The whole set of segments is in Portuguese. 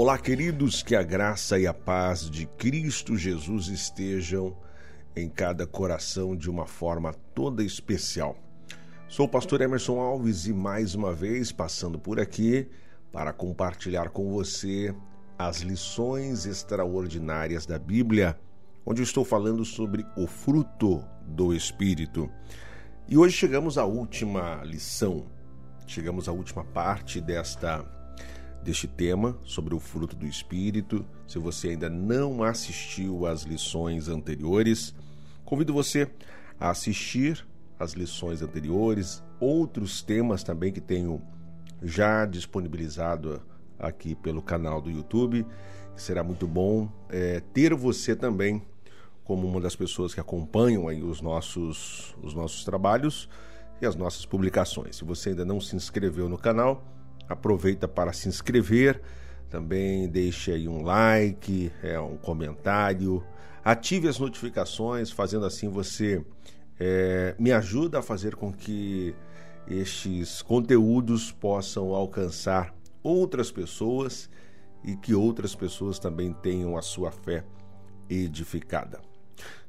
Olá, queridos, que a graça e a paz de Cristo Jesus estejam em cada coração de uma forma toda especial. Sou o pastor Emerson Alves e mais uma vez passando por aqui para compartilhar com você as lições extraordinárias da Bíblia, onde estou falando sobre o fruto do Espírito. E hoje chegamos à última lição, chegamos à última parte desta deste tema sobre o fruto do Espírito. Se você ainda não assistiu às lições anteriores, convido você a assistir às lições anteriores, outros temas também que tenho já disponibilizado aqui pelo canal do YouTube. Será muito bom é, ter você também como uma das pessoas que acompanham aí os nossos, os nossos trabalhos e as nossas publicações. Se você ainda não se inscreveu no canal, aproveita para se inscrever, também deixe aí um like, é, um comentário, ative as notificações, fazendo assim você é, me ajuda a fazer com que estes conteúdos possam alcançar outras pessoas e que outras pessoas também tenham a sua fé edificada.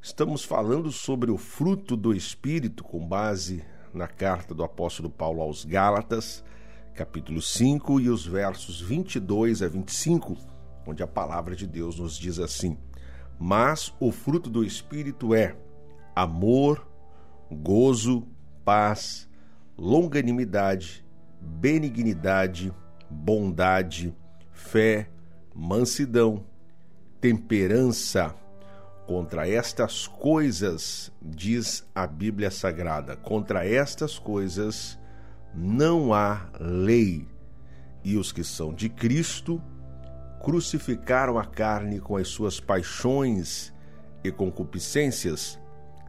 Estamos falando sobre o fruto do Espírito com base na carta do apóstolo Paulo aos Gálatas capítulo 5 e os versos 22 a 25, onde a palavra de Deus nos diz assim: Mas o fruto do Espírito é amor, gozo, paz, longanimidade, benignidade, bondade, fé, mansidão, temperança. Contra estas coisas, diz a Bíblia Sagrada, contra estas coisas não há lei, e os que são de Cristo crucificaram a carne com as suas paixões e concupiscências.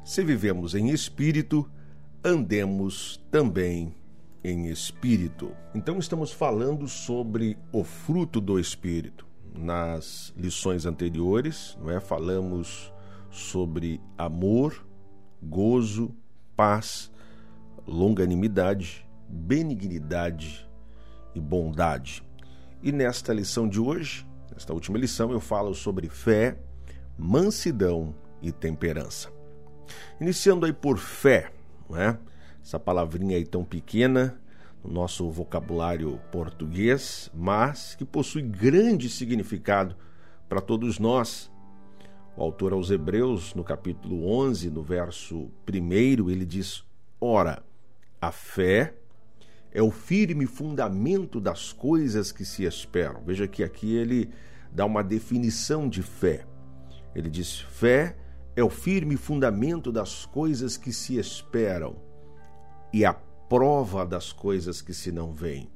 Se vivemos em espírito, andemos também em espírito. Então estamos falando sobre o fruto do espírito. Nas lições anteriores, não é? Falamos sobre amor, gozo, paz, longanimidade, benignidade e bondade. E nesta lição de hoje, nesta última lição, eu falo sobre fé, mansidão e temperança. Iniciando aí por fé, não é? Essa palavrinha aí tão pequena no nosso vocabulário português, mas que possui grande significado para todos nós. O autor aos Hebreus, no capítulo 11, no verso 1, ele diz: Ora, a fé é o firme fundamento das coisas que se esperam. Veja que aqui ele dá uma definição de fé. Ele diz: fé é o firme fundamento das coisas que se esperam e a prova das coisas que se não veem.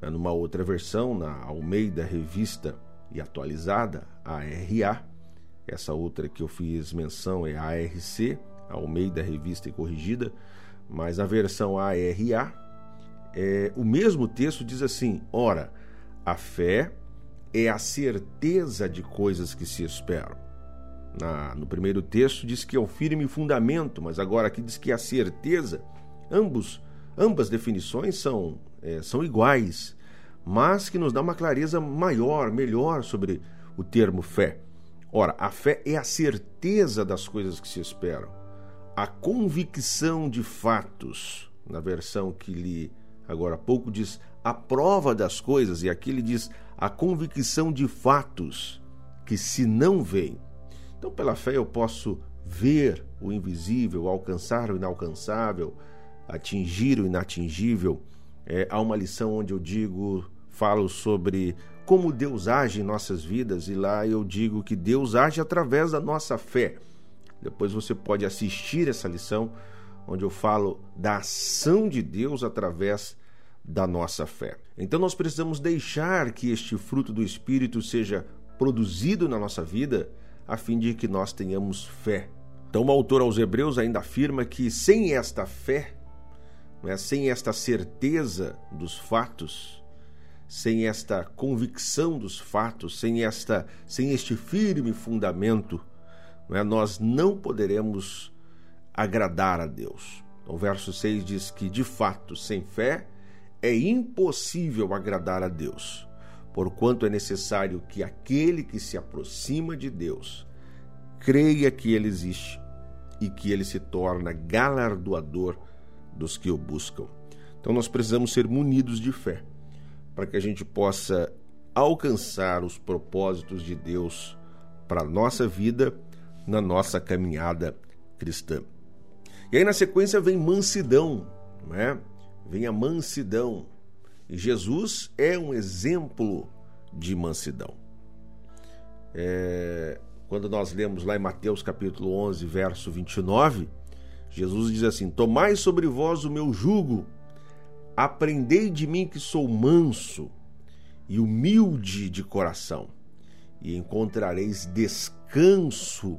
É, numa outra versão, na Almeida Revista e Atualizada, ARA, essa outra que eu fiz menção é ARC, Almeida Revista e Corrigida, mas a versão ARA é, o mesmo texto diz assim: ora, a fé é a certeza de coisas que se esperam. Na, no primeiro texto diz que é o firme fundamento, mas agora aqui diz que é a certeza. Ambos, ambas definições são, é, são iguais, mas que nos dá uma clareza maior, melhor sobre o termo fé. Ora, a fé é a certeza das coisas que se esperam, a convicção de fatos, na versão que lhe agora há pouco, diz a prova das coisas, e aqui ele diz a convicção de fatos que se não veem. Então, pela fé, eu posso ver o invisível, alcançar o inalcançável, atingir o inatingível. É, há uma lição onde eu digo, falo sobre como Deus age em nossas vidas, e lá eu digo que Deus age através da nossa fé. Depois você pode assistir essa lição, onde eu falo da ação de Deus através da nossa fé. Então nós precisamos deixar que este fruto do Espírito seja produzido na nossa vida, a fim de que nós tenhamos fé. Então o autor aos Hebreus ainda afirma que sem esta fé, é, sem esta certeza dos fatos, sem esta convicção dos fatos, sem esta, sem este firme fundamento, não é, nós não poderemos agradar a Deus. O verso 6 diz que, de fato, sem fé, é impossível agradar a Deus, porquanto é necessário que aquele que se aproxima de Deus creia que ele existe e que ele se torna galardoador dos que o buscam. Então nós precisamos ser munidos de fé para que a gente possa alcançar os propósitos de Deus para a nossa vida, na nossa caminhada cristã. E aí na sequência vem mansidão, não é? Vem a mansidão. E Jesus é um exemplo de mansidão. É, quando nós lemos lá em Mateus capítulo 11, verso 29, Jesus diz assim: Tomai sobre vós o meu jugo, aprendei de mim que sou manso e humilde de coração, e encontrareis descanso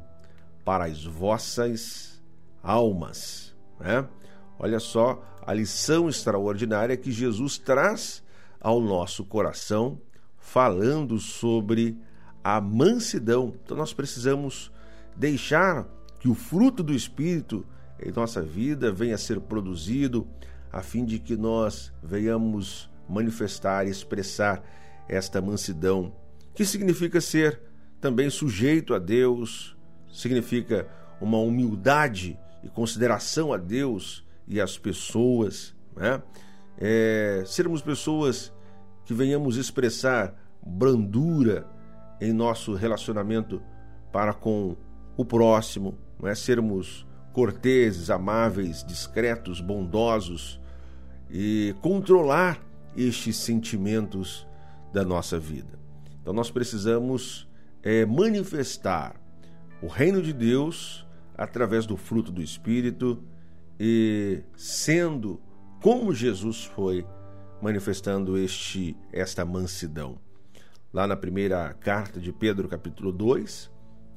para as vossas almas. Né? Olha só a lição extraordinária que Jesus traz ao nosso coração, falando sobre a mansidão. Então nós precisamos deixar que o fruto do Espírito em nossa vida venha a ser produzido, a fim de que nós venhamos manifestar e expressar esta mansidão, que significa ser também sujeito a Deus, significa uma humildade e consideração a Deus e às pessoas, né? É, sermos pessoas que venhamos expressar brandura em nosso relacionamento para com o próximo, não é? sermos corteses, amáveis, discretos, bondosos e controlar estes sentimentos da nossa vida. Então nós precisamos é, manifestar o reino de Deus através do fruto do Espírito e sendo como Jesus foi manifestando este esta mansidão. Lá na primeira carta de Pedro, capítulo 2,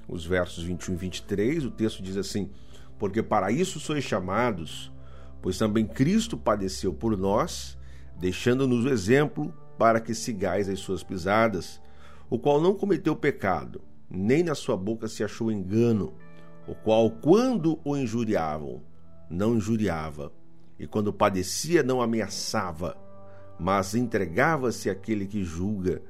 os versos 21 e 23, o texto diz assim: Porque para isso sois chamados, pois também Cristo padeceu por nós, deixando-nos o exemplo para que sigais as suas pisadas, o qual não cometeu pecado, nem na sua boca se achou engano, o qual, quando o injuriavam, não injuriava, e quando padecia, não ameaçava, mas entregava-se àquele que julga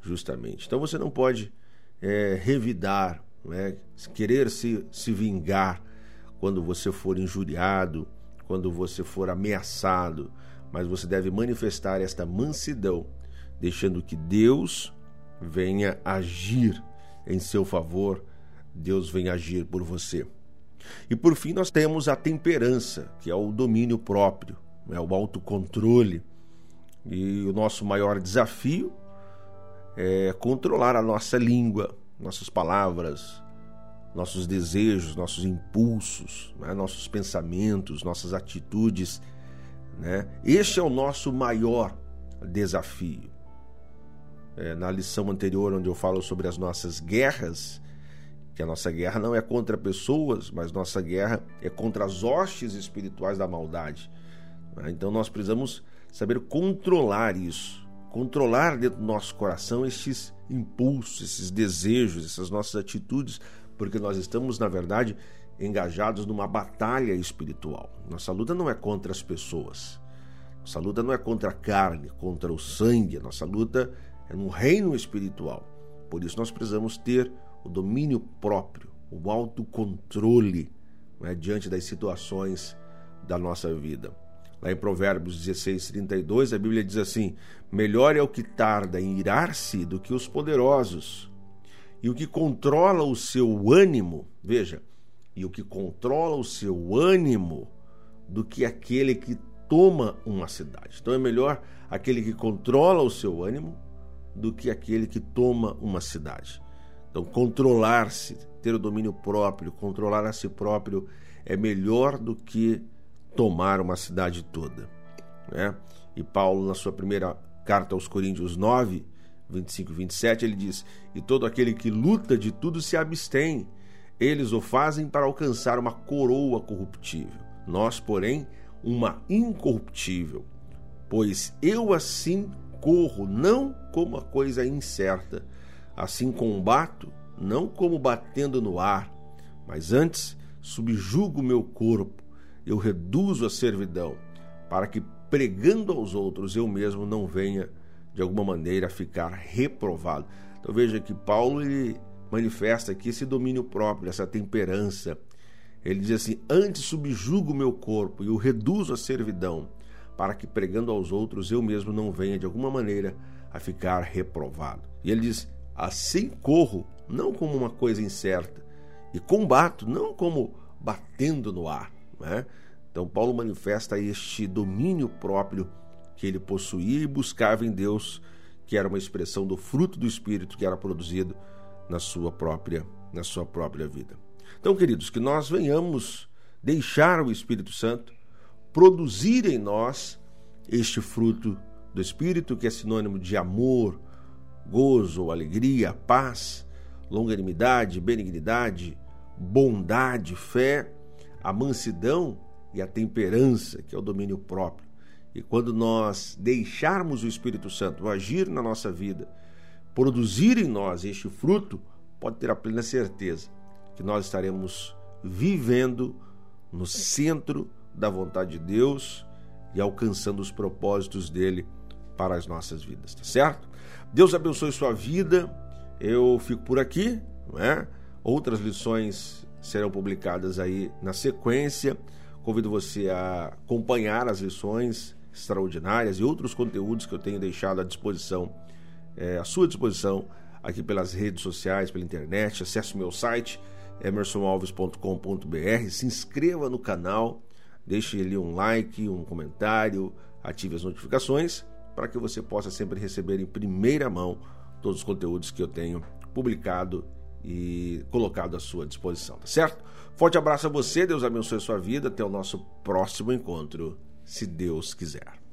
justamente. Então você não pode é, revidar, né, querer se, se vingar quando você for injuriado, quando você for ameaçado, mas você deve manifestar esta mansidão, deixando que Deus venha agir em seu favor, Deus venha agir por você. E por fim, nós temos a temperança, que é o domínio próprio, é o autocontrole. E o nosso maior desafio é controlar a nossa língua, nossas palavras, nossos desejos, nossos impulsos, né? nossos pensamentos, nossas atitudes né? Este é o nosso maior desafio. É, na lição anterior, onde eu falo sobre as nossas guerras, que a nossa guerra não é contra pessoas, mas nossa guerra é contra as hostes espirituais da maldade. Né? Então nós precisamos saber controlar isso, controlar dentro do nosso coração esses impulsos, esses desejos, essas nossas atitudes, porque nós estamos, na verdade, engajados numa batalha espiritual. Nossa luta não é contra as pessoas. Nossa luta não é contra a carne, contra o sangue. Nossa luta é no reino espiritual. Por isso nós precisamos ter o domínio próprio, o autocontrole né, diante das situações da nossa vida. Lá em Provérbios 16, 32, a Bíblia diz assim: Melhor é o que tarda em irar-se do que os poderosos, e o que controla o seu ânimo, veja, e o que controla o seu ânimo do que aquele que toma uma cidade. Então é melhor aquele que controla o seu ânimo do que aquele que toma uma cidade. Então, controlar-se, ter o domínio próprio, controlar a si próprio é melhor do que tomar uma cidade toda. Né? E Paulo, na sua primeira carta aos Coríntios 9, 25 e 27, ele diz: E todo aquele que luta de tudo se abstém eles o fazem para alcançar uma coroa corruptível, nós, porém, uma incorruptível. Pois eu assim corro, não como a coisa incerta, assim combato, não como batendo no ar, mas antes subjugo meu corpo, eu reduzo a servidão, para que pregando aos outros eu mesmo não venha de alguma maneira, a ficar reprovado. Então veja que Paulo ele manifesta aqui esse domínio próprio, essa temperança. Ele diz assim: Antes subjugo meu corpo e o reduzo à servidão, para que pregando aos outros eu mesmo não venha de alguma maneira a ficar reprovado. E ele diz: Assim corro, não como uma coisa incerta, e combato, não como batendo no ar. Né? Então, Paulo manifesta este domínio próprio que ele possuía e buscava em Deus, que era uma expressão do fruto do Espírito que era produzido na sua própria, na sua própria vida. Então, queridos, que nós venhamos deixar o Espírito Santo produzir em nós este fruto do Espírito, que é sinônimo de amor, gozo, alegria, paz, longanimidade, benignidade, bondade, fé, a mansidão e a temperança, que é o domínio próprio. E quando nós deixarmos o Espírito Santo agir na nossa vida, produzir em nós este fruto, pode ter a plena certeza que nós estaremos vivendo no centro da vontade de Deus e alcançando os propósitos dele para as nossas vidas, tá certo? Deus abençoe sua vida. Eu fico por aqui, não é? Outras lições serão publicadas aí na sequência. Convido você a acompanhar as lições extraordinárias e outros conteúdos que eu tenho deixado à disposição, é, à sua disposição, aqui pelas redes sociais, pela internet. Acesse o meu site, emersonalves.com.br. Se inscreva no canal, deixe ali um like, um comentário, ative as notificações para que você possa sempre receber em primeira mão todos os conteúdos que eu tenho publicado e colocado à sua disposição, tá certo? Forte abraço a você, Deus abençoe a sua vida, até o nosso próximo encontro, se Deus quiser.